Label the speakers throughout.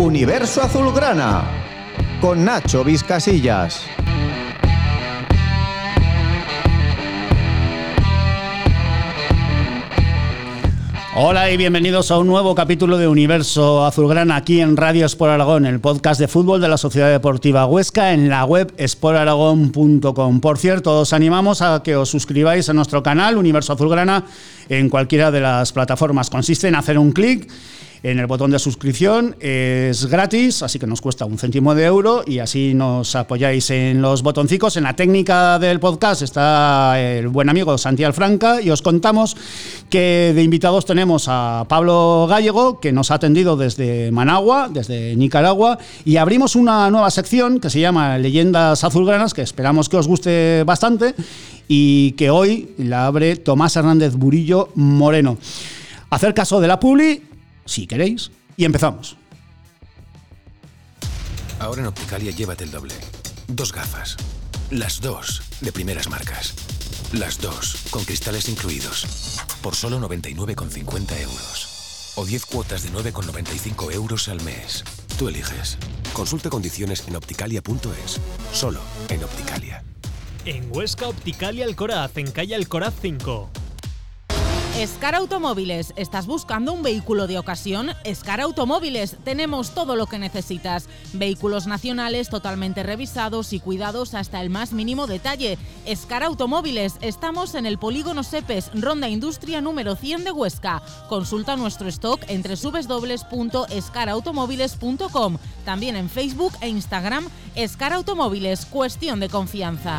Speaker 1: Universo Azulgrana con Nacho Vizcasillas.
Speaker 2: Hola y bienvenidos a un nuevo capítulo de Universo Azulgrana aquí en Radio Sport Aragón, el podcast de fútbol de la Sociedad Deportiva Huesca en la web sportaragón.com. Por cierto, os animamos a que os suscribáis a nuestro canal Universo Azulgrana en cualquiera de las plataformas. Consiste en hacer un clic en el botón de suscripción. Es gratis, así que nos cuesta un céntimo de euro y así nos apoyáis en los botoncicos. En la técnica del podcast está el buen amigo Santiago Franca y os contamos que de invitados tenemos a Pablo Gallego, que nos ha atendido desde Managua, desde Nicaragua, y abrimos una nueva sección que se llama Leyendas Azulgranas, que esperamos que os guste bastante y que hoy la abre Tomás Hernández Burillo Moreno. Hacer caso de la publi si queréis, y empezamos.
Speaker 3: Ahora en Opticalia llévate el doble. Dos gafas. Las dos de primeras marcas. Las dos con cristales incluidos. Por solo 99,50 euros. O 10 cuotas de 9,95 euros al mes. Tú eliges. Consulta condiciones en opticalia.es. Solo en Opticalia.
Speaker 4: En Huesca Opticalia Alcoraz, en calle Alcoraz 5.
Speaker 5: Escar Automóviles, ¿estás buscando un vehículo de ocasión? Escar Automóviles, tenemos todo lo que necesitas. Vehículos nacionales totalmente revisados y cuidados hasta el más mínimo detalle. Escar Automóviles, estamos en el polígono Sepes, Ronda Industria número 100 de Huesca. Consulta nuestro stock en www.escarautomóviles.com. También en Facebook e Instagram, Escar Automóviles, cuestión de confianza.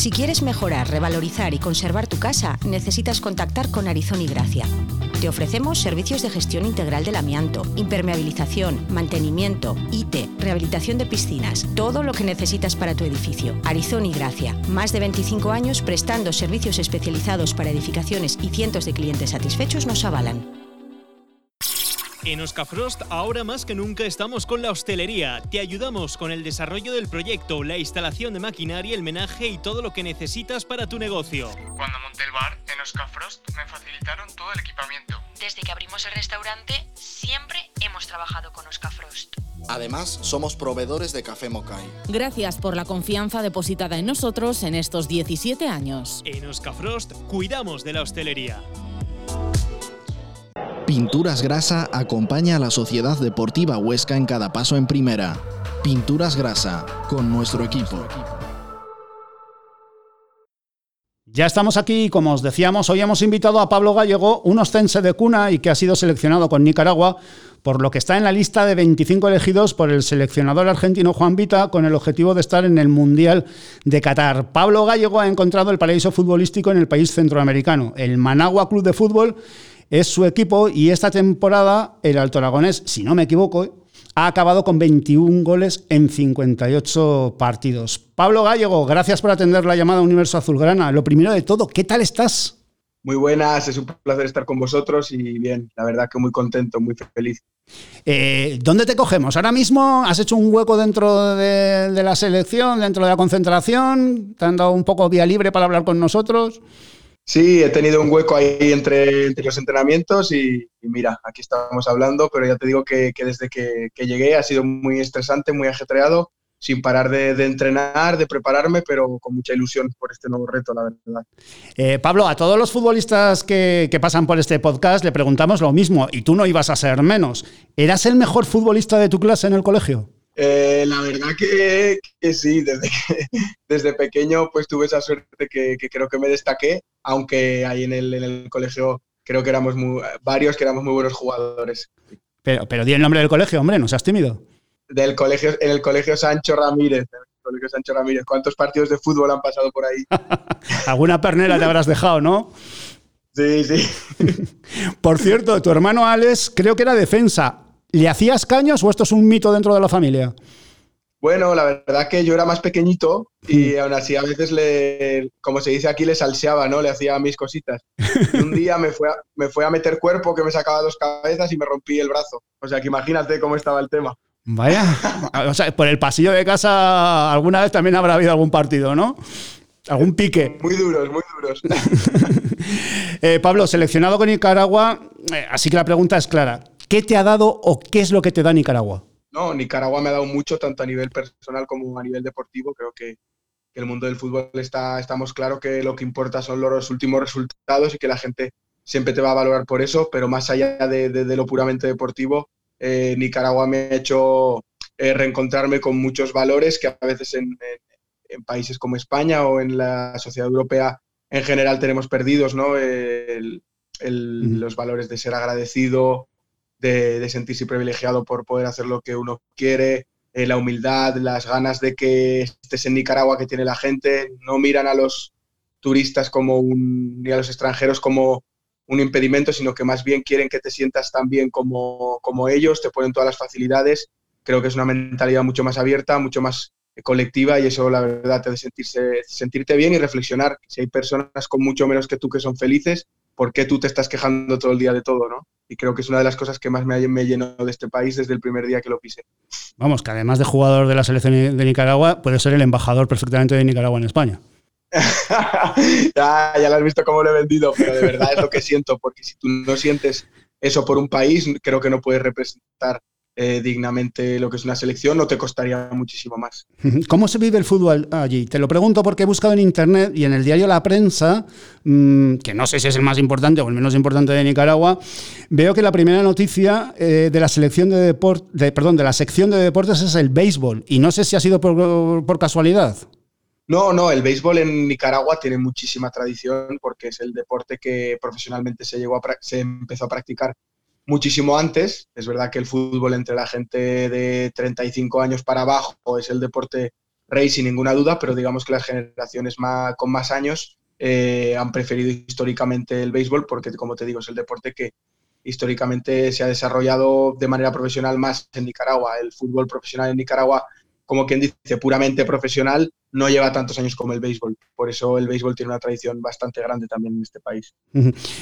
Speaker 6: Si quieres mejorar, revalorizar y conservar tu casa, necesitas contactar con Arizón y Gracia. Te ofrecemos servicios de gestión integral del amianto, impermeabilización, mantenimiento, IT, rehabilitación de piscinas, todo lo que necesitas para tu edificio. Arizón y Gracia, más de 25 años prestando servicios especializados para edificaciones y cientos de clientes satisfechos nos avalan.
Speaker 4: En Oscafrost ahora más que nunca estamos con la hostelería. Te ayudamos con el desarrollo del proyecto, la instalación de maquinaria, el menaje y todo lo que necesitas para tu negocio.
Speaker 7: Cuando monté el bar en Oscafrost me facilitaron todo el equipamiento.
Speaker 8: Desde que abrimos el restaurante siempre hemos trabajado con Oscafrost.
Speaker 9: Además, somos proveedores de café Mokai.
Speaker 5: Gracias por la confianza depositada en nosotros en estos 17 años.
Speaker 4: En Oscafrost cuidamos de la hostelería.
Speaker 10: Pinturas Grasa acompaña a la Sociedad Deportiva Huesca en cada paso en primera. Pinturas Grasa, con nuestro equipo.
Speaker 2: Ya estamos aquí, como os decíamos, hoy hemos invitado a Pablo Gallego, un ostense de cuna y que ha sido seleccionado con Nicaragua, por lo que está en la lista de 25 elegidos por el seleccionador argentino Juan Vita con el objetivo de estar en el Mundial de Qatar. Pablo Gallego ha encontrado el paraíso futbolístico en el país centroamericano, el Managua Club de Fútbol, es su equipo y esta temporada el Alto Aragonés, si no me equivoco, ha acabado con 21 goles en 58 partidos. Pablo Gallego, gracias por atender la llamada Universo Azulgrana. Lo primero de todo, ¿qué tal estás?
Speaker 11: Muy buenas, es un placer estar con vosotros y bien, la verdad que muy contento, muy feliz.
Speaker 2: Eh, ¿Dónde te cogemos? ¿Ahora mismo has hecho un hueco dentro de, de la selección, dentro de la concentración? ¿Te han dado un poco vía libre para hablar con nosotros?
Speaker 11: Sí, he tenido un hueco ahí entre, entre los entrenamientos y, y, mira, aquí estamos hablando, pero ya te digo que, que desde que, que, llegué ha sido muy estresante, muy ajetreado, sin parar de, de, entrenar, de prepararme, pero con mucha ilusión por este nuevo reto, la verdad.
Speaker 2: Eh, Pablo, a todos los futbolistas que, que pasan por este podcast le preguntamos lo mismo, y tú no ibas a ser menos. ¿Eras el mejor futbolista de tu clase en el colegio?
Speaker 11: Eh, la verdad que, que sí, desde, que, desde pequeño pues tuve esa suerte que, que, creo que me destaqué, aunque ahí en el, en el colegio creo que éramos muy, varios que éramos muy buenos jugadores.
Speaker 2: Pero, pero di el nombre del colegio, hombre, no seas tímido.
Speaker 11: Del colegio, en el colegio Sancho Ramírez, en el colegio Sancho Ramírez. ¿Cuántos partidos de fútbol han pasado por ahí?
Speaker 2: Alguna pernera te habrás dejado, ¿no?
Speaker 11: Sí, sí.
Speaker 2: Por cierto, tu hermano Alex creo que era defensa. ¿Le hacías caños o esto es un mito dentro de la familia?
Speaker 11: Bueno, la verdad que yo era más pequeñito y aún así a veces le, como se dice aquí, le salseaba, ¿no? Le hacía mis cositas. Y un día me fue, a, me fue a meter cuerpo que me sacaba dos cabezas y me rompí el brazo. O sea que imagínate cómo estaba el tema.
Speaker 2: Vaya, o sea, por el pasillo de casa alguna vez también habrá habido algún partido, ¿no? Algún pique.
Speaker 11: Muy duros, muy duros.
Speaker 2: eh, Pablo, seleccionado con Nicaragua, eh, así que la pregunta es clara. ¿Qué te ha dado o qué es lo que te da Nicaragua?
Speaker 11: No, Nicaragua me ha dado mucho, tanto a nivel personal como a nivel deportivo. Creo que, que el mundo del fútbol está, estamos claros que lo que importa son los últimos resultados y que la gente siempre te va a valorar por eso, pero más allá de, de, de lo puramente deportivo, eh, Nicaragua me ha hecho eh, reencontrarme con muchos valores que a veces en, en, en, países como España o en la sociedad europea en general tenemos perdidos, ¿no? El, el, mm. Los valores de ser agradecido, de, sentirse privilegiado por poder hacer lo que uno quiere, eh, la humildad, las ganas de que estés en Nicaragua que tiene la gente, no miran a los turistas como un, ni a los extranjeros como un impedimento, sino que más bien quieren que te sientas tan bien como, como ellos, te ponen todas las facilidades. Creo que es una mentalidad mucho más abierta, mucho más colectiva y eso la verdad te sentirse, sentirte bien y reflexionar. Si hay personas con mucho menos que tú que son felices, ¿por qué tú te estás quejando todo el día de todo? ¿no? Y creo que es una de las cosas que más me, me llenó de este país desde el primer día que lo pisé.
Speaker 2: Vamos, que además de jugador de la selección de Nicaragua, puede ser el embajador perfectamente de Nicaragua en España.
Speaker 11: ya, ya lo has visto cómo lo he vendido, pero de verdad es lo que siento, porque si tú no sientes eso por un país, creo que no puedes representar eh, dignamente lo que es una selección, no te costaría muchísimo más.
Speaker 2: ¿Cómo se vive el fútbol allí? Te lo pregunto porque he buscado en internet y en el diario La Prensa, mmm, que no sé si es el más importante o el menos importante de Nicaragua, veo que la primera noticia eh, de la selección de deporte, de, perdón, de la sección de deportes es el béisbol y no sé si ha sido por, por casualidad.
Speaker 11: No, no, el béisbol en Nicaragua tiene muchísima tradición porque es el deporte que profesionalmente se, llegó a, se empezó a practicar muchísimo antes. Es verdad que el fútbol entre la gente de 35 años para abajo es el deporte rey sin ninguna duda, pero digamos que las generaciones más, con más años eh, han preferido históricamente el béisbol porque, como te digo, es el deporte que históricamente se ha desarrollado de manera profesional más en Nicaragua. El fútbol profesional en Nicaragua como quien dice, puramente profesional, no lleva tantos años como el béisbol. Por eso el béisbol tiene una tradición bastante grande también en este país.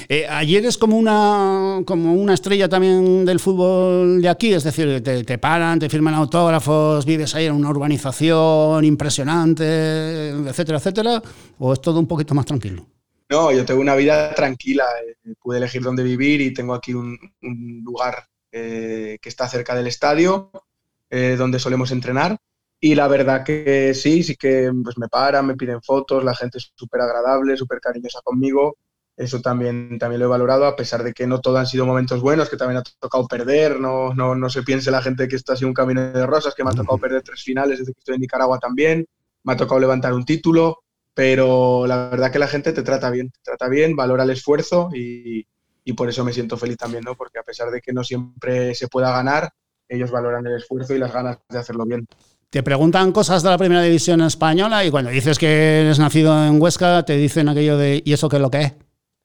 Speaker 2: Eh, ayer es como una, como una estrella también del fútbol de aquí, es decir, te, te, paran, te firman autógrafos, vives ahí en una urbanización impresionante, etcétera, etcétera, o es todo un poquito más tranquilo.
Speaker 11: No, yo tengo una vida tranquila, eh, pude elegir dónde vivir y tengo aquí un, un lugar eh, que está cerca del estadio, eh, donde solemos entrenar y la verdad que sí, sí que pues me paran, me piden fotos, la gente es súper agradable, súper cariñosa conmigo. Eso también, también lo he valorado, a pesar de que no todos han sido momentos buenos, que también ha tocado perder. No, no, no se piense la gente que esto ha sido un camino de rosas, que me ha tocado perder tres finales desde que estoy en Nicaragua también. Me ha tocado levantar un título, pero la verdad que la gente te trata bien, te trata bien, valora el esfuerzo y, y por eso me siento feliz también, ¿no? Porque a pesar de que no siempre se pueda ganar, ellos valoran el esfuerzo y las ganas de hacerlo bien
Speaker 2: te preguntan cosas de la primera división española y cuando dices que eres nacido en Huesca, te dicen aquello de ¿y eso qué es lo que es?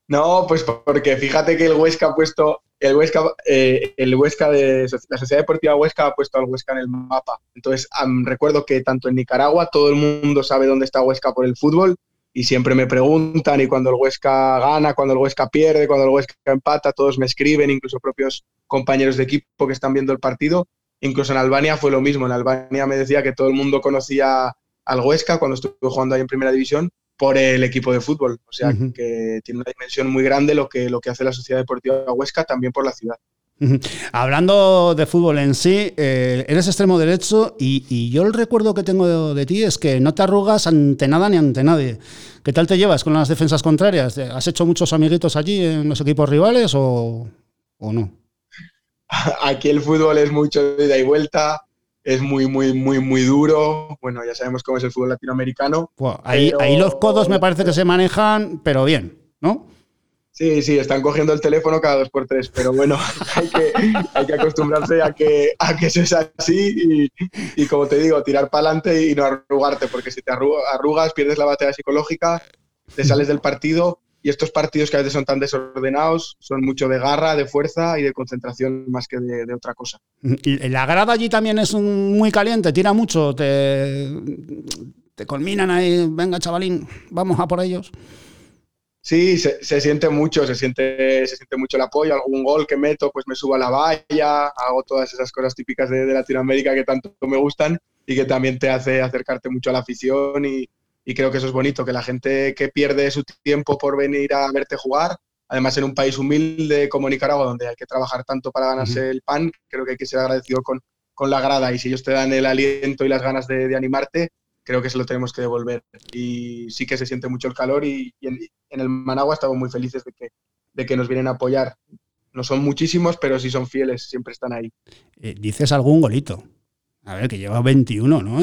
Speaker 11: No, pues porque fíjate que el Huesca ha puesto, el Huesca, eh, el Huesca de la Sociedad Deportiva Huesca ha puesto al Huesca en el mapa. Entonces um, recuerdo que tanto en Nicaragua todo el mundo sabe dónde está Huesca por el fútbol y siempre me preguntan y cuando el Huesca gana, cuando el Huesca pierde, cuando el Huesca empata, todos me escriben, incluso propios compañeros de equipo que están viendo el partido Incluso en Albania fue lo mismo. En Albania me decía que todo el mundo conocía al Huesca cuando estuve jugando ahí en Primera División por el equipo de fútbol. O sea, uh -huh. que tiene una dimensión muy grande lo que, lo que hace la Sociedad Deportiva Huesca también por la ciudad.
Speaker 2: Uh -huh. Hablando de fútbol en sí, eh, eres extremo derecho y, y, yo el recuerdo que tengo de, de, ti es que no te arrugas ante nada ni ante nadie. ¿Qué tal te llevas con las defensas contrarias? ¿Has hecho muchos amiguitos allí en los equipos rivales o, o no?
Speaker 11: aquí el fútbol es mucho de ida y vuelta, es muy, muy, muy, muy duro. Bueno, ya sabemos cómo es el fútbol latinoamericano.
Speaker 2: Wow, ahí, pero... ahí, los codos me parece que se manejan, pero bien, ¿no?
Speaker 11: Sí, sí, están cogiendo el teléfono cada dos por tres, pero bueno, hay que, hay que acostumbrarse a que, a que eso es así y, y como te digo, tirar para adelante y no arrugarte, porque si te arrugas, pierdes la batalla psicológica, te sales del partido y estos partidos que a veces son tan desordenados son mucho de garra, de fuerza y de concentración más que de, otra cosa.
Speaker 2: ¿Y la grada allí también es muy caliente? ¿Tira mucho? ¿Te, te culminan ahí? Venga, chavalín, vamos a por ellos.
Speaker 11: Sí, se, siente mucho, se siente, se siente mucho el apoyo. Algún gol que meto, pues me subo a la valla, hago todas esas cosas típicas de, de Latinoamérica que tanto me gustan y que también te hace acercarte mucho a la afición y, y creo que eso es bonito, que la gente que pierde su tiempo por venir a verte jugar, además en un país humilde como Nicaragua, donde hay que trabajar tanto para ganarse el pan, creo que hay que ser agradecido con, con la grada y si ellos te dan el aliento y las ganas de, animarte, creo que se lo tenemos que devolver. Y sí que se siente mucho el calor y, en, el Managua estamos muy felices de que, de que nos vienen a apoyar. No son muchísimos, pero sí son fieles, siempre están ahí.
Speaker 2: Eh, dices algún golito. A ver, que lleva 21, ¿no?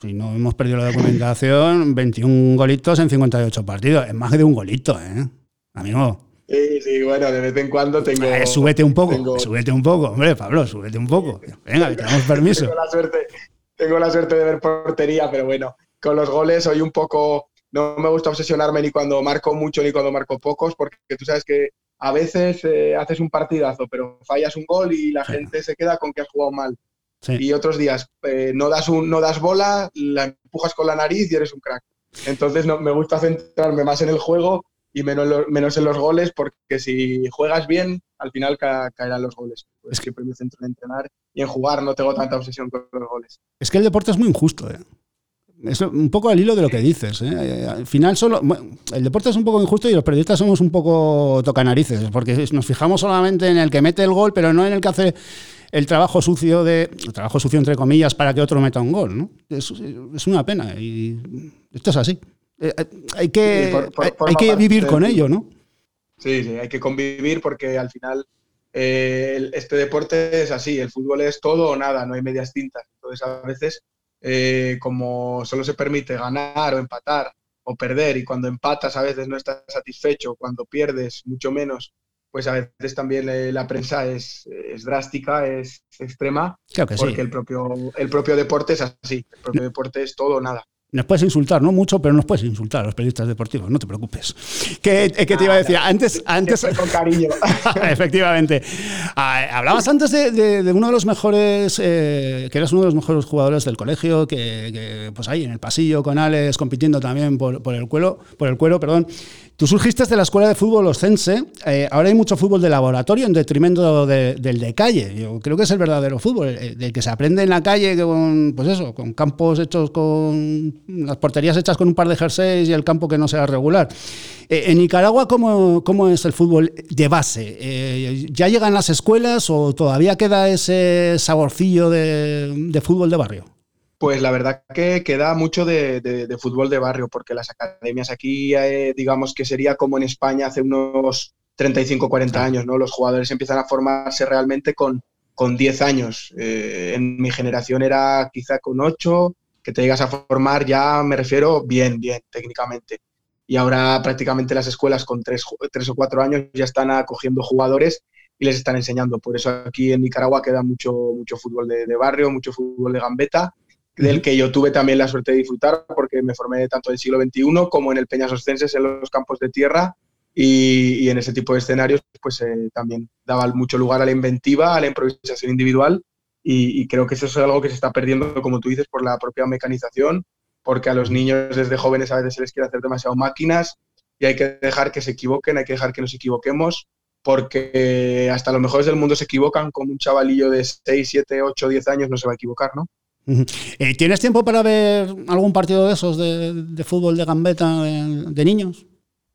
Speaker 2: Si no hemos perdido la documentación, 21 golitos en 58 partidos. Es más de un golito, ¿eh? Amigo.
Speaker 11: Sí, sí, bueno, de vez en cuando tengo. Eh,
Speaker 2: súbete un poco, súbete un poco, hombre, Pablo, súbete un poco. Venga, que tenemos permiso.
Speaker 11: tengo, la suerte, tengo la suerte de ver portería, pero bueno, con los goles soy un poco. No me gusta obsesionarme ni cuando marco mucho ni cuando marco pocos, porque tú sabes que a veces eh, haces un partidazo, pero fallas un gol y la gente se queda con que has jugado mal. Y otros días eh, no, das un, no das bola, la empujas con la nariz y eres un crack. Entonces no, me gusta centrarme más en el juego y menos, menos en los goles, porque si juegas bien, al final caerán los goles. es que me centro en entrenar y en jugar, no tengo tanta obsesión con los goles.
Speaker 2: Es que el deporte es muy injusto. ¿eh? Es un poco al hilo de lo que dices. ¿eh? Al final, solo el deporte es un poco injusto y los periodistas somos un poco tocanarices, porque nos fijamos solamente en el que mete el gol, pero no en el que hace el trabajo sucio de el trabajo sucio entre comillas para que otro meta un gol, ¿no? Es, es una pena y esto es así. Eh, eh, hay que, hay, que vivir con ello, ¿no?
Speaker 11: Sí, sí, hay que convivir porque al final eh, este deporte es así, el fútbol es todo o nada, no hay medias tintas. Entonces a veces como solo se permite ganar o empatar o perder y cuando empatas a veces no estás satisfecho, cuando pierdes mucho menos pues a veces también eh, la prensa es, drástica, es extrema, porque el, propio, el propio deporte es así, el propio deporte es todo o nada.
Speaker 2: Nos puedes insultar, no mucho, pero nos puedes insultar a los periodistas deportivos, no te preocupes. ¿Qué, te iba a decir? Antes, antes
Speaker 11: con cariño.
Speaker 2: Efectivamente. Ah, hablabas antes de, uno de los mejores, eh, que eras uno de los mejores jugadores del colegio, que, pues ahí en el pasillo con Alex compitiendo también por, por el cuero, por el cuero, perdón. Tú surgiste de la escuela de fútbol oscense. Eh, ahora hay mucho fútbol de laboratorio en detrimento del de calle. Yo creo que es el verdadero fútbol, el, del que se aprende en la calle con, pues eso, con campos hechos con las porterías hechas con un par de jerseys y el campo que no sea regular. Eh, en Nicaragua, ¿cómo, ¿cómo, es el fútbol de base? Eh, ¿Ya llegan las escuelas o todavía queda ese saborcillo de fútbol de barrio?
Speaker 11: Pues la verdad que queda mucho de, fútbol de barrio, porque las academias aquí, eh, digamos que sería como en España hace unos 35, 40 años, ¿no? Los jugadores empiezan a formarse realmente con, con 10 años. Eh, en mi generación era quizá con 8, que te llegas a formar ya, me refiero, bien, bien, técnicamente. Y ahora prácticamente las escuelas con 3, o 4 años ya están acogiendo jugadores y les están enseñando. Por eso aquí en Nicaragua queda mucho, mucho fútbol de, de barrio, mucho fútbol de gambeta del que yo tuve también la suerte de disfrutar porque me formé tanto en el siglo XXI como en el Peñas Oscenses en los campos de tierra y, en ese tipo de escenarios pues eh, también daba mucho lugar a la inventiva, a la improvisación individual y, creo que eso es algo que se está perdiendo, como tú dices, por la propia mecanización, porque a los niños desde jóvenes a veces se les quiere hacer demasiado máquinas y hay que dejar que se equivoquen, hay que dejar que nos equivoquemos porque hasta los mejores del mundo se equivocan, como un chavalillo de 6, 7, 8, 10 años no se va a equivocar, ¿no?
Speaker 2: Eh, ¿Tienes tiempo para ver algún partido de esos de, fútbol de gambeta de, niños?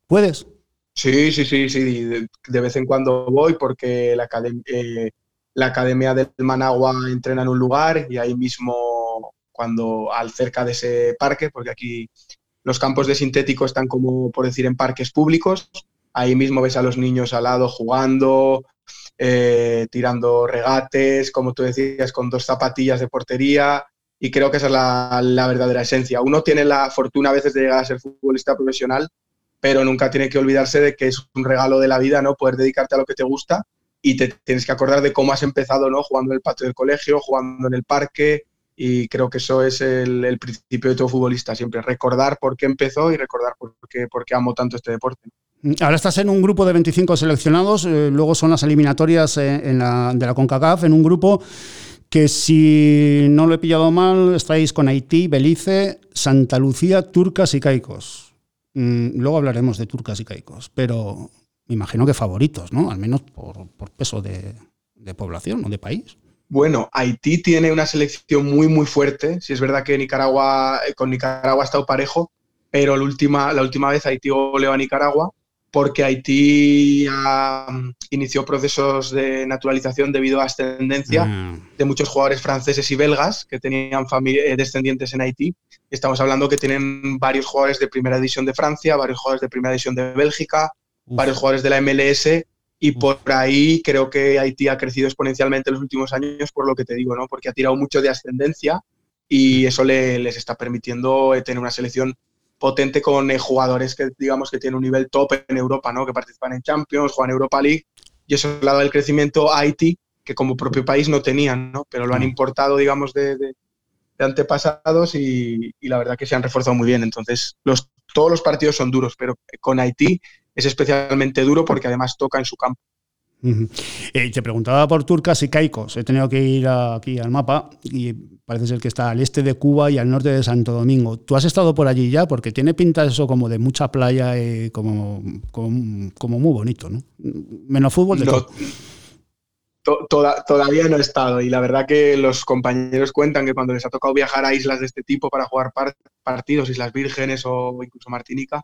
Speaker 2: ¿Puedes?
Speaker 11: Sí, sí, sí, sí. De, vez en cuando voy porque la, eh, la academia del Managua entrena en un lugar y ahí mismo, cuando al cerca de ese parque, porque aquí los campos de sintético están como por decir en parques públicos, ahí mismo ves a los niños al lado jugando, eh, tirando regates, como tú decías, con dos zapatillas de portería. Y creo que esa es la, verdadera esencia. Uno tiene la fortuna a veces de llegar a ser futbolista profesional, pero nunca tiene que olvidarse de que es un regalo de la vida, ¿no? Poder dedicarte a lo que te gusta y te tienes que acordar de cómo has empezado, ¿no? Jugando en el patio del colegio, jugando en el parque, y creo que eso es el, principio de todo futbolista, siempre recordar por qué empezó y recordar por qué, por qué amo tanto este deporte.
Speaker 2: Ahora estás en un grupo de 25 seleccionados, eh, luego son las eliminatorias eh, de la CONCACAF, en un grupo que si no lo he pillado mal, estáis con Haití, Belice, Santa Lucía, Turcas y Caicos. Mm, luego hablaremos de Turcas y Caicos, pero me imagino que favoritos, ¿no? Al menos por, peso de, de población o de país.
Speaker 11: Bueno, Haití tiene una selección muy, muy fuerte. Si es verdad que Nicaragua, eh, con Nicaragua ha estado parejo, pero la última, la última vez Haití goleó a Nicaragua porque Haití inició procesos de naturalización debido a ascendencia mm. de muchos jugadores franceses y belgas que tenían eh, descendientes en Haití. Estamos hablando que tienen varios jugadores de primera división de Francia, varios jugadores de primera división de Bélgica, varios jugadores de la MLS y por ahí creo que Haití ha crecido exponencialmente en los últimos años, por lo que te digo, ¿no? Porque ha tirado mucho de ascendencia y eso les está permitiendo eh, tener una selección potente con eh, jugadores que digamos que tienen un nivel top en Europa, ¿no? Que participan en Champions, juegan Europa League y eso le ha dado el crecimiento a Haití que como propio país no tenían, ¿no? Pero lo han importado, digamos, de, antepasados y, la verdad que se han reforzado muy bien. Entonces, los, todos los partidos son duros, pero con Haití es especialmente duro porque además toca en su campo.
Speaker 2: Eh, te preguntaba por turcas y caicos. He tenido que ir aquí al mapa y parece ser que está al este de Cuba y al norte de Santo Domingo. ¿Tú has estado por allí ya? Porque tiene pinta eso como de mucha playa y como, como, muy bonito, ¿no? Menos fútbol de todo.
Speaker 11: todavía no he estado y la verdad que los compañeros cuentan que cuando les ha tocado viajar a islas de este tipo para jugar partidos, Islas Vírgenes o incluso Martinica,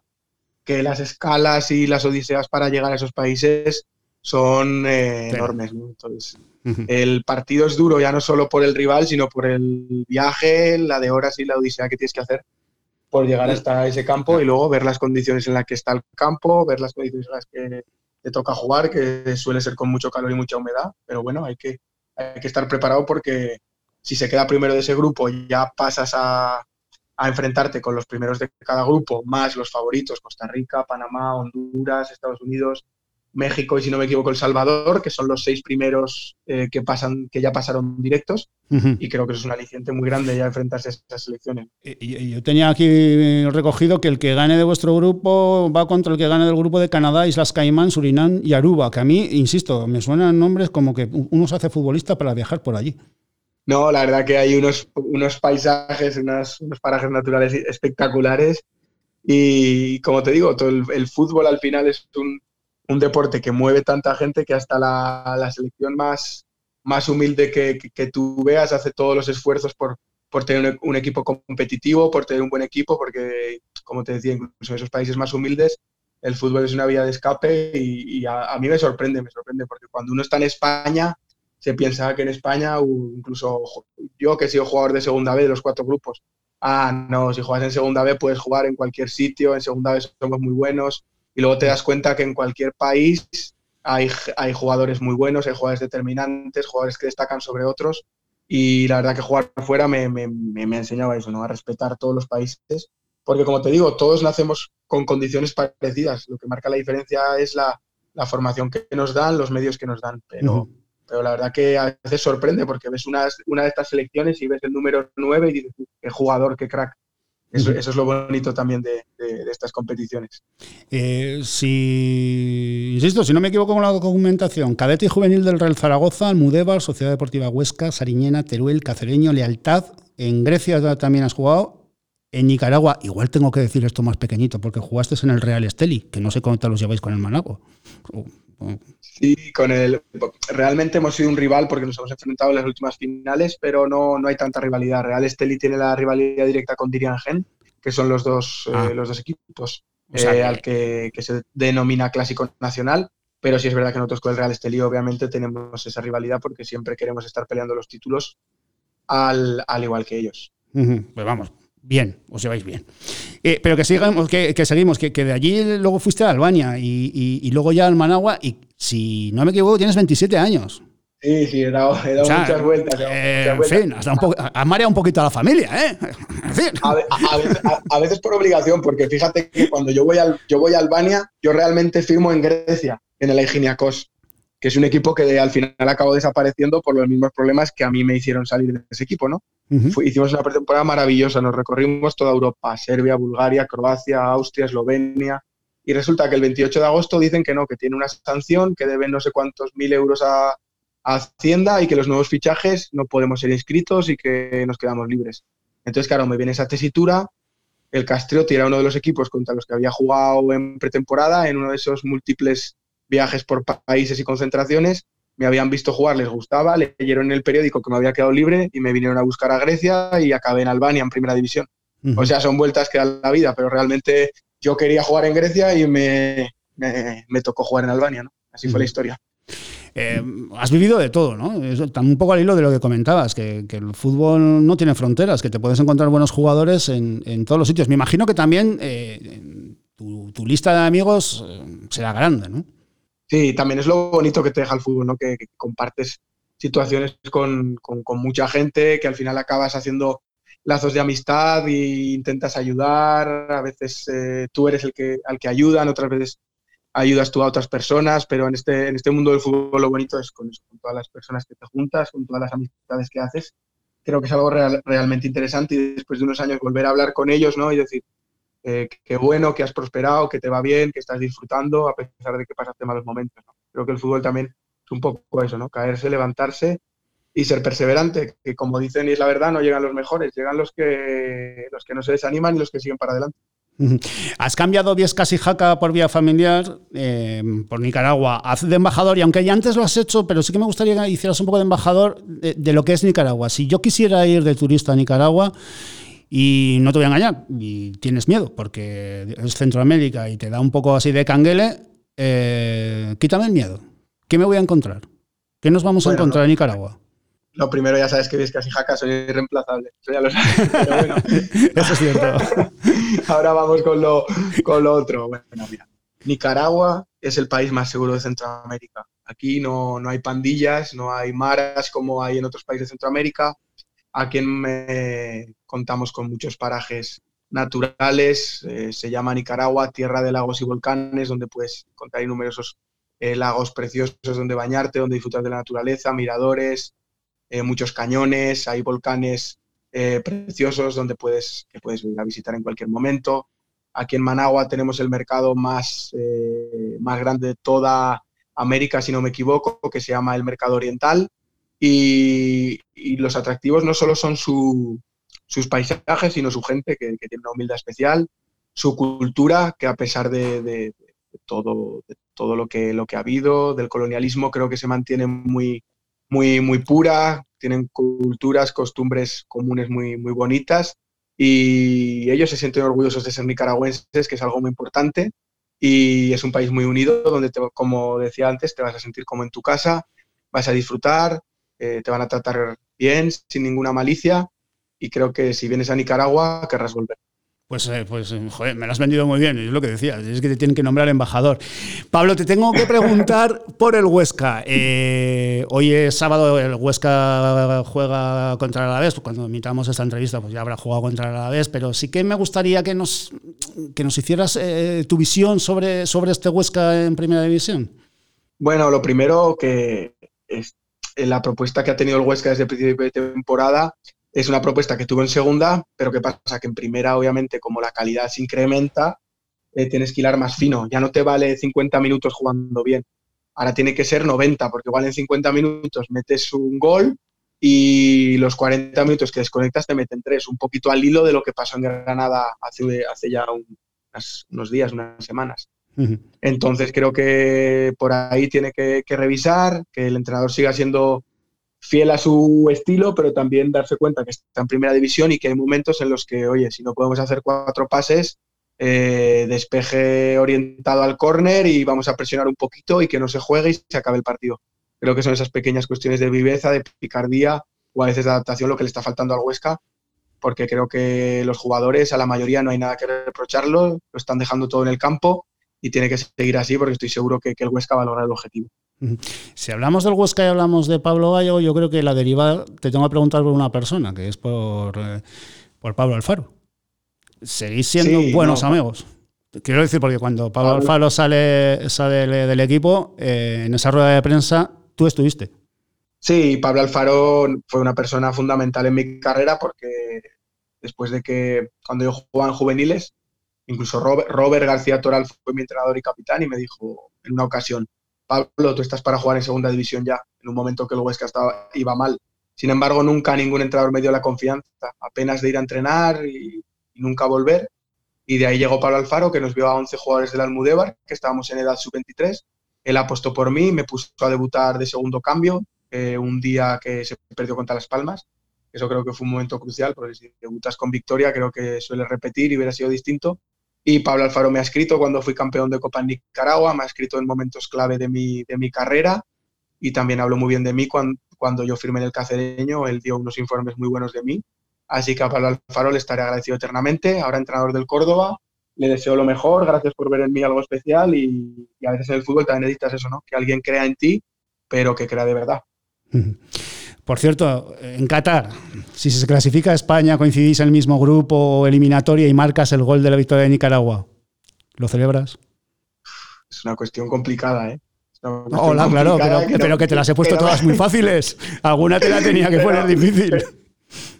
Speaker 11: que las escalas y las odiseas para llegar a esos países son eh, enormes. Entonces, el partido es duro ya no solo por el rival, sino por el viaje, la de horas y la odisea que tienes que hacer por llegar hasta ese campo y luego ver las condiciones en las que está el campo, ver las condiciones en las que te toca jugar, que suele ser con mucho calor y mucha humedad, pero bueno, hay que, hay que estar preparado porque si se queda primero de ese grupo ya pasas a, a enfrentarte con los primeros de cada grupo, más los favoritos, Costa Rica, Panamá, Honduras, Estados Unidos, México y si no me equivoco El Salvador, que son los seis primeros eh, que pasan, que ya pasaron directos, y creo que eso es un aliciente muy grande ya enfrentarse a esas selecciones.
Speaker 2: Yo tenía aquí recogido que el que gane de vuestro grupo va contra el que gane del grupo de Canadá, Islas Caimán, Surinam y Aruba, que a mí, insisto, me suenan nombres como que uno se hace futbolista para viajar por allí.
Speaker 11: No, la verdad que hay unos, unos paisajes, unos parajes naturales espectaculares. Y como te digo, todo el, fútbol al final es un, un, deporte que mueve tanta gente que hasta la, la selección más, más humilde que, que, tú veas hace todos los esfuerzos por, por tener un, equipo competitivo, por tener un buen equipo, porque, como te decía, incluso en esos países más humildes, el fútbol es una vía de escape y, a, mí me sorprende, me sorprende, porque cuando uno está en España se piensa que en España, incluso yo que he sido jugador de segunda B de los cuatro grupos, ah, no, si juegas en segunda B puedes jugar en cualquier sitio, en segunda B somos muy buenos, y luego te das cuenta que en cualquier país hay, hay jugadores muy buenos, hay jugadores determinantes, jugadores que destacan sobre otros, y la verdad que jugar fuera me, me, me, enseñaba eso, ¿no? a respetar todos los países, porque como te digo, todos nacemos con condiciones parecidas, lo que marca la diferencia es la, la formación que nos dan, los medios que nos dan, pero pero la verdad que a veces sorprende porque ves una, una de estas selecciones y ves el número 9 y dices, qué jugador, qué crack. Eso, es lo bonito también de, estas competiciones.
Speaker 2: Eh, si, insisto, si no me equivoco con la documentación, cadete y juvenil del Real Zaragoza, Almudévar, Sociedad Deportiva Huesca, Sariñena, Teruel, Cacereño, Lealtad. En Grecia también has jugado. En Nicaragua, igual tengo que decir esto más pequeñito, porque jugaste en el Real Esteli, que no sé cómo te los lleváis con el Manago.
Speaker 11: Sí, con el. Realmente hemos sido un rival porque nos hemos enfrentado en las últimas finales, pero no, no hay tanta rivalidad. Real Esteli tiene la rivalidad directa con Dirian Gen, que son los dos, eh, ah. los dos equipos eh, al que, se denomina clásico nacional. Pero sí es verdad que nosotros con el Real Esteli obviamente tenemos esa rivalidad porque siempre queremos estar peleando los títulos al, al igual que ellos.
Speaker 2: Pues vamos, bien, os lleváis bien. Eh, pero que sigamos, que, seguimos, que, de allí luego fuiste a Albania y, luego ya al Managua y si no me equivoco tienes 27 años.
Speaker 11: Sí, sí, he dado, muchas vueltas.
Speaker 2: Eh, en fin, hasta un has mareado un poquito a la familia, ¿eh?
Speaker 11: A, veces, por obligación, porque fíjate que cuando yo voy, al, yo voy a Albania, yo realmente firmo en Grecia, en el Aiginiakos. Que es un equipo que al final acabó desapareciendo por los mismos problemas que a mí me hicieron salir de ese equipo, ¿no? hicimos una pretemporada maravillosa, nos recorrimos toda Europa, Serbia, Bulgaria, Croacia, Austria, Eslovenia, y resulta que el 28 de agosto dicen que no, que tiene una sanción, que deben no sé cuántos mil euros a, Hacienda y que los nuevos fichajes no podemos ser inscritos y que nos quedamos libres. Entonces, claro, me viene esa tesitura. El Castrioti era uno de los equipos contra los que había jugado en pretemporada, en uno de esos múltiples viajes por países y concentraciones. Me habían visto jugar, les gustaba, leyeron en el periódico que me había quedado libre y me vinieron a buscar a Grecia y acabé en Albania en primera división. O sea, son vueltas que da la vida, pero realmente yo quería jugar en Grecia y me, me, tocó jugar en Albania, ¿no? Así fue la historia.
Speaker 2: Eh, has vivido de todo, ¿no? un poco al hilo de lo que comentabas, que, el fútbol no tiene fronteras, que te puedes encontrar buenos jugadores en, todos los sitios. Me imagino que también eh, tu, lista de amigos eh, será grande, ¿no?
Speaker 11: Sí, también es lo bonito que te deja el fútbol, ¿no? Que, compartes situaciones con, con, mucha gente, que al final acabas haciendo lazos de amistad e intentas ayudar. A veces eh, tú eres el que, al que ayudan, otras veces ayudas tú a otras personas, pero en este, en este mundo del fútbol lo bonito es con, todas las personas que te juntas, con todas las amistades que haces. Creo que es algo realmente interesante y después de unos años volver a hablar con ellos ¿no? y decir, eh, qué bueno, que has prosperado, que te va bien, que estás disfrutando a pesar de que pasaste malos momentos. Creo que el fútbol también es un poco eso, ¿no? caerse, levantarse y ser perseverante, que como dicen y es la verdad, no llegan los mejores, llegan los que, los que no se desaniman y los que siguen para adelante.
Speaker 2: Has cambiado Viescas y Jaca por vía familiar, eh, por Nicaragua, haz de embajador, y aunque ya antes lo has hecho, pero sí que me gustaría que hicieras un poco de embajador de, lo que es Nicaragua. Si yo quisiera ir de turista a Nicaragua, y no te voy a engañar, y tienes miedo, porque es Centroamérica y te da un poco así de canguele, eh, quítame el miedo. ¿Qué me voy a encontrar? ¿Qué nos vamos a encontrar en Nicaragua?
Speaker 11: lo primero ya sabes que es casi jaca, soy irreemplazable. Eso ya lo sabes. Pero bueno.
Speaker 2: Eso es cierto.
Speaker 11: Ahora vamos con lo, con lo otro. Bueno, mira. Nicaragua es el país más seguro de Centroamérica. Aquí no, no hay pandillas, no hay maras como hay en otros países de Centroamérica. Aquí en, contamos con muchos parajes naturales. Eh, se llama Nicaragua, tierra de lagos y volcanes, donde puedes encontrar numerosos eh, lagos preciosos donde bañarte, donde disfrutar de la naturaleza, miradores, eh, muchos cañones, hay volcanes preciosos donde puedes, que puedes ir a visitar en cualquier momento. Aquí en Managua tenemos el mercado más, más grande de toda América, si no me equivoco, que se llama el Mercado Oriental. Y, los atractivos no solo son sus paisajes, sino su gente, que, tiene una humildad especial, su cultura, que a pesar de, todo, todo lo, que, lo que ha habido, del colonialismo, creo que se mantiene muy, muy, muy pura, tienen culturas, costumbres comunes muy, muy bonitas y ellos se sienten orgullosos de ser nicaragüenses, que es algo muy importante y es un país muy unido donde, como decía antes, te vas a sentir como en tu casa, vas a disfrutar, eh, te van a tratar bien, sin ninguna malicia y creo que si vienes a Nicaragua querrás volver.
Speaker 2: Pues, eh, pues eh, joder, me lo has vendido muy bien, es lo que decía, es que te tienen que nombrar embajador. Pablo, te tengo que preguntar por el Huesca. Eh, hoy es sábado, el Huesca juega contra el Alavés, cuando emitamos esta entrevista pues ya habrá jugado contra el Alavés, pero sí que me gustaría que nos, que nos hicieras tu visión sobre, sobre este Huesca en Primera División.
Speaker 11: Bueno, lo primero que es la propuesta que ha tenido el Huesca desde el principio de temporada es una propuesta que tuvo en segunda, pero ¿qué pasa? Que en primera, obviamente, como la calidad se incrementa, eh, tienes que hilar más fino. Ya no te vale 50 minutos jugando bien. Ahora tiene que ser 90, porque igual en 50 minutos metes un gol y los 40 minutos que desconectas te meten tres. Un poquito al hilo de lo que pasó en Granada hace ya unos días, unas semanas. Entonces creo que por ahí tiene que, revisar, que el entrenador siga siendo fiel a su estilo, pero también darse cuenta que está en primera división y que hay momentos en los que, oye, si no podemos hacer cuatro pases, eh, despeje orientado al córner y vamos a presionar un poquito y que no se juegue y se acabe el partido. Creo que son esas pequeñas cuestiones de viveza, de picardía o a veces de adaptación lo que le está faltando al Huesca, porque creo que los jugadores, a la mayoría no hay nada que reprocharlo, lo están dejando todo en el campo y tiene que seguir así porque estoy seguro que, que el Huesca va a lograr el objetivo.
Speaker 2: Si hablamos del Huesca y hablamos de Pablo Gallo, yo creo que la deriva te tengo que preguntar por una persona, que es por, eh, por Pablo Alfaro. ¿Seguís siendo buenos amigos? Quiero decir, porque cuando Pablo Alfaro sale, sale del equipo, eh, en esa rueda de prensa, tú estuviste.
Speaker 11: Sí, Pablo Alfaro fue una persona fundamental en mi carrera porque después de que cuando yo jugaba en juveniles, incluso Robert, García Toral fue mi entrenador y capitán y me dijo en una ocasión, Pablo, tú estás para jugar en segunda división ya, en un momento que el Huesca estaba, iba mal. Sin embargo, nunca ningún entrenador me dio la confianza, apenas de ir a entrenar y, nunca volver. Y de ahí llegó Pablo Alfaro, que nos vio a 11 jugadores del Almudévar, que estábamos en edad sub-23. Él apostó por mí, me puso a debutar de segundo cambio, eh, un día que se perdió contra Las Palmas. Eso creo que fue un momento crucial, porque si debutas con victoria, creo que suele repetir y hubiera sido distinto. Y Pablo Alfaro me ha escrito cuando fui campeón de Copa en Nicaragua, me ha escrito en momentos clave de mi, de mi carrera y también habló muy bien de mí cuando, cuando yo firmé en el Cacereño, él dio unos informes muy buenos de mí. Así que a Pablo Alfaro le estaré agradecido eternamente, ahora entrenador del Córdoba. Le deseo lo mejor, gracias por ver en mí algo especial y, y a veces en el fútbol también necesitas eso, ¿no? Que alguien crea en ti, pero que crea de verdad.
Speaker 2: Por cierto, en Qatar, si se clasifica a España, coincidís en el mismo grupo eliminatoria y marcas el gol de la victoria de Nicaragua, ¿lo celebras?
Speaker 11: Es una cuestión complicada, ¿eh?
Speaker 2: Hola, claro, pero, que, te las he puesto todas muy fáciles. Alguna te la tenía que poner difícil.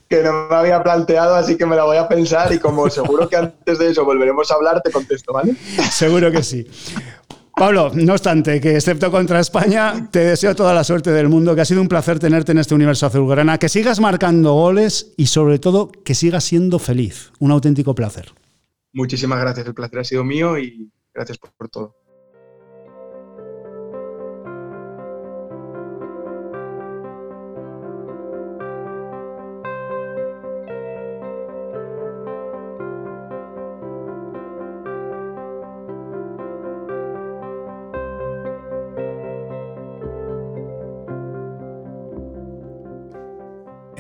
Speaker 11: Que no me había planteado, así que me la voy a pensar y como seguro que antes de eso volveremos a hablar, te contesto, ¿vale?
Speaker 2: Seguro que sí. Pablo, no obstante, que excepto contra España, te deseo toda la suerte del mundo, que ha sido un placer tenerte en este universo azulgrana, que sigas marcando goles y sobre todo que sigas siendo feliz. Un auténtico placer.
Speaker 11: Muchísimas gracias, el placer ha sido mío y gracias por todo.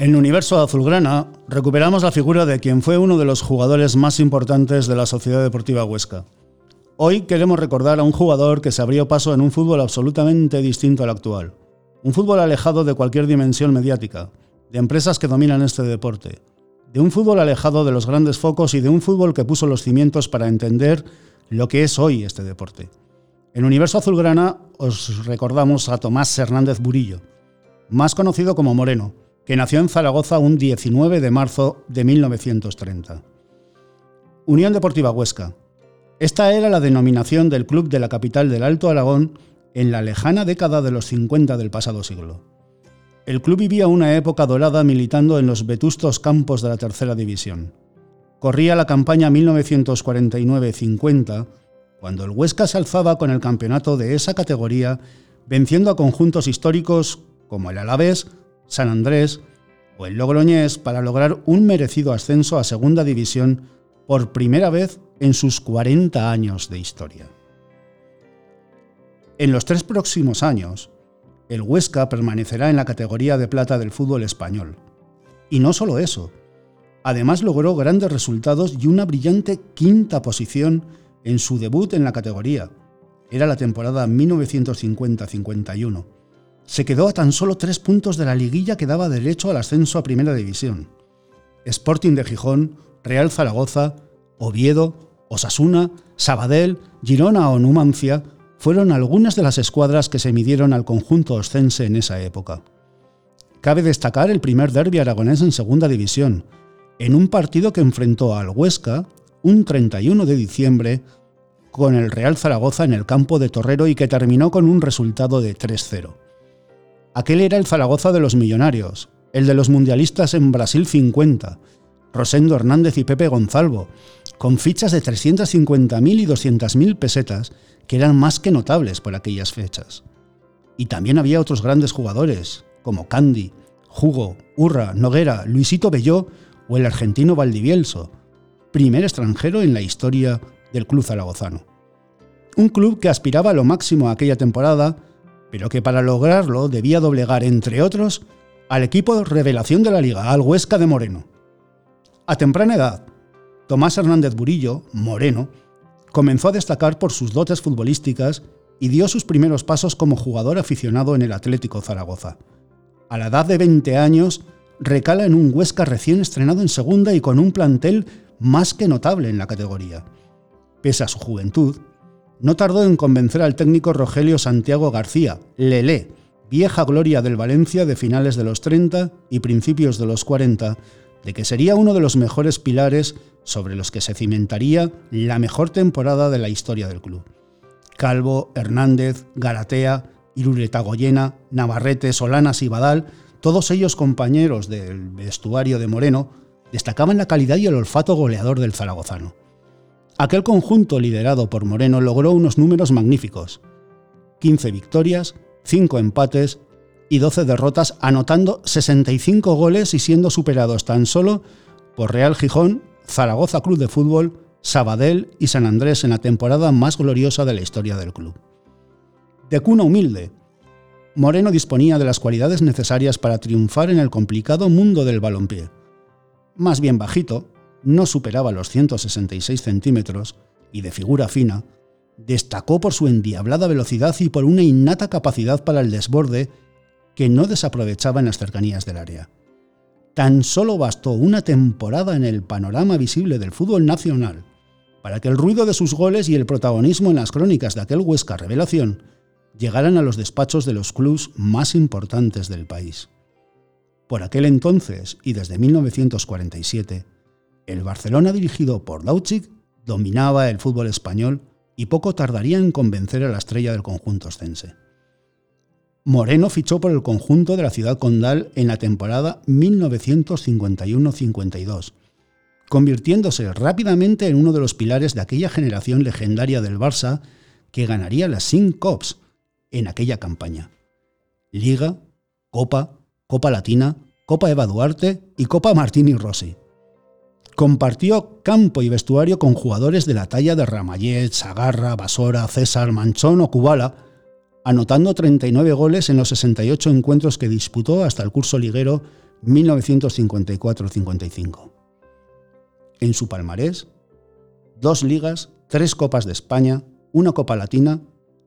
Speaker 2: En Universo Azulgrana recuperamos la figura de quien fue uno de los jugadores más importantes de la Sociedad Deportiva Huesca. Hoy queremos recordar a un jugador que se abrió paso en un fútbol absolutamente distinto al actual. Un fútbol alejado de cualquier dimensión mediática, de empresas que dominan este deporte, de un fútbol alejado de los grandes focos y de un fútbol que puso los cimientos para entender lo que es hoy este deporte. En Universo Azulgrana os recordamos a Tomás Hernández Burillo, más conocido como Moreno, que nació en Zaragoza un 19 de marzo de 1930. Unión Deportiva Huesca. Esta era la denominación del club de la capital del Alto Aragón en la lejana década de los 50 del pasado siglo. El club vivía una época dorada militando en los vetustos campos de la tercera división. Corría la campaña 1949-50, cuando el Huesca se alzaba con el campeonato de esa categoría, venciendo a conjuntos históricos como el Alavés, San Andrés o el Logroñés para lograr un merecido ascenso a Segunda División por primera vez en sus 40 años de historia. En los tres próximos años, el Huesca permanecerá en la categoría de plata del fútbol español. Y no solo eso, además logró grandes resultados y una brillante quinta posición en su debut en la categoría. Era la temporada 1950-51 se quedó a tan solo tres puntos de la liguilla que daba derecho al ascenso a Primera División. Sporting de Gijón, Real Zaragoza, Oviedo, Osasuna, Sabadell, Girona o Numancia fueron algunas de las escuadras que se midieron al conjunto oscense en esa época. Cabe destacar el primer derby aragonés en Segunda División, en un partido que enfrentó al Huesca un 31 de diciembre con el Real Zaragoza en el campo de Torrero y que terminó con un resultado de 3-0. Aquel era el Zaragoza de los millonarios, el de los mundialistas en Brasil 50, Rosendo Hernández y Pepe Gonzalvo, con fichas de 350.000 y 200.000 pesetas que eran más que notables por aquellas fechas. Y también había otros grandes jugadores, como Candy, Hugo, Urra, Noguera, Luisito Belló o el argentino Valdivielso, primer extranjero en la historia del club zaragozano. Un club que aspiraba a lo máximo aquella temporada pero que para lograrlo debía doblegar, entre otros, al equipo revelación de la liga, al Huesca de Moreno. A temprana edad, Tomás Hernández Burillo, Moreno, comenzó a destacar por sus dotes futbolísticas y dio sus primeros pasos como jugador aficionado en el Atlético Zaragoza. A la edad de 20 años, recala en un Huesca recién estrenado en segunda y con un plantel más que notable en la categoría. pese a su juventud, no tardó en convencer al técnico Rogelio Santiago García, Lelé, vieja gloria del Valencia de finales de los 30 y principios de los 40, de que sería uno de los mejores pilares sobre los que se cimentaría la mejor temporada de la historia del club. Calvo, Hernández, Garatea, Irureta Goyena, Navarrete, Solanas y Badal, todos ellos compañeros del vestuario de Moreno, destacaban la calidad y el olfato goleador del zaragozano. Aquel conjunto liderado por Moreno logró unos números magníficos. 15 victorias, 5 empates y 12 derrotas, anotando 65 goles y siendo superados tan solo por Real Gijón, Zaragoza Club de Fútbol, Sabadell y San Andrés en la temporada más gloriosa de la historia del club. De cuna humilde, Moreno disponía de las cualidades necesarias para triunfar en el complicado mundo del balompié. Más bien bajito, no superaba los 166 centímetros y de figura fina, destacó por su endiablada velocidad y por una innata capacidad para el desborde que no desaprovechaba en las cercanías del área. Tan solo bastó una temporada en el panorama visible del fútbol nacional para que el ruido de sus goles y el protagonismo en las crónicas de aquel Huesca revelación llegaran a los despachos de los clubs más importantes del país. Por aquel entonces y desde 1947, el Barcelona dirigido por Dauchik dominaba el fútbol español y poco tardaría en convencer a la estrella del conjunto ostense. Moreno fichó por el conjunto de la ciudad condal en la temporada 1951-52, convirtiéndose rápidamente en uno de los pilares de aquella generación legendaria del Barça que ganaría las Cinc Cops en aquella campaña. Liga, Copa, Copa Latina, Copa Eva Duarte y Copa Martini Rossi. Compartió campo y vestuario con jugadores de la talla de Ramallet, Sagarra, Basora, César, Manchón o Kubala, anotando 39 goles en los 68 encuentros que disputó hasta el curso liguero 1954-55. En su palmarés, dos ligas, tres copas de España, una copa latina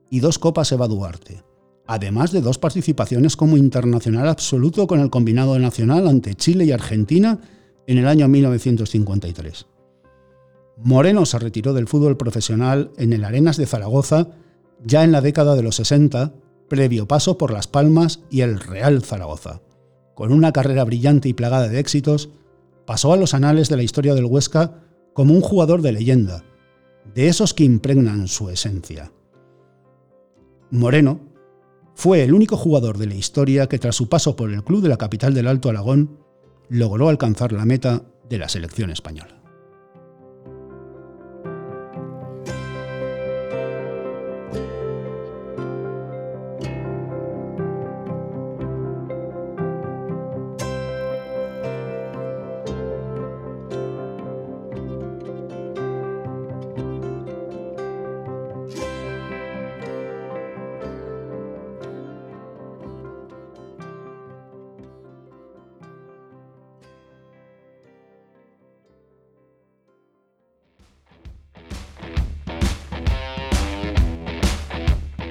Speaker 2: y dos copas Eva Duarte, además de dos participaciones como internacional absoluto con el combinado nacional ante Chile y Argentina en el año 1953. Moreno se retiró del fútbol profesional en el Arenas de Zaragoza ya en la década de los 60, previo paso por Las Palmas y el Real Zaragoza. Con una carrera brillante y plagada de éxitos, pasó a los anales de la historia del Huesca como un jugador de leyenda, de esos que impregnan su esencia. Moreno fue el único jugador de la historia que tras su paso por el club de la capital del Alto Aragón logró alcanzar la meta de la selección española.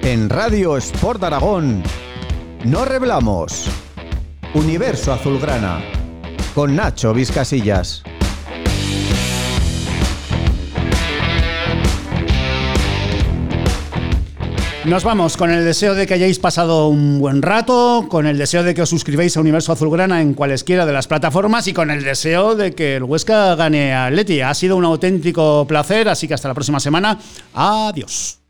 Speaker 1: En Radio Sport Aragón, no reblamos. Universo Azulgrana, con Nacho Vizcasillas.
Speaker 2: Nos vamos con el deseo de que hayáis pasado un buen rato, con el deseo de que os suscribáis a Universo Azulgrana en cualesquiera de las plataformas y con el deseo de que el Huesca gane a Leti. Ha sido un auténtico placer, así que hasta la próxima semana. Adiós.